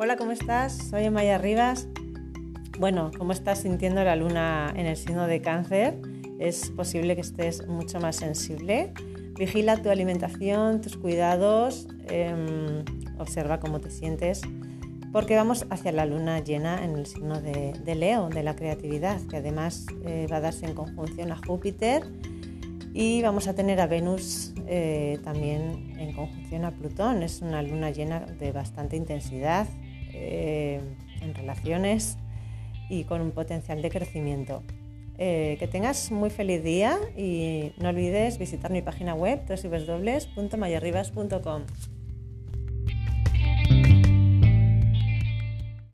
Hola, ¿cómo estás? Soy Maya Rivas. Bueno, ¿cómo estás sintiendo la luna en el signo de cáncer? Es posible que estés mucho más sensible. Vigila tu alimentación, tus cuidados, em, observa cómo te sientes, porque vamos hacia la luna llena en el signo de, Leo, de la creatividad, que además eh, va a darse en conjunción a Júpiter y vamos a tener a Venus eh, también en conjunción a Plutón. Es una luna llena de bastante intensidad, eh, en relaciones y con un potencial de crecimiento. Eh, que tengas muy feliz día y no olvides visitar mi página web www.mayarribas.com.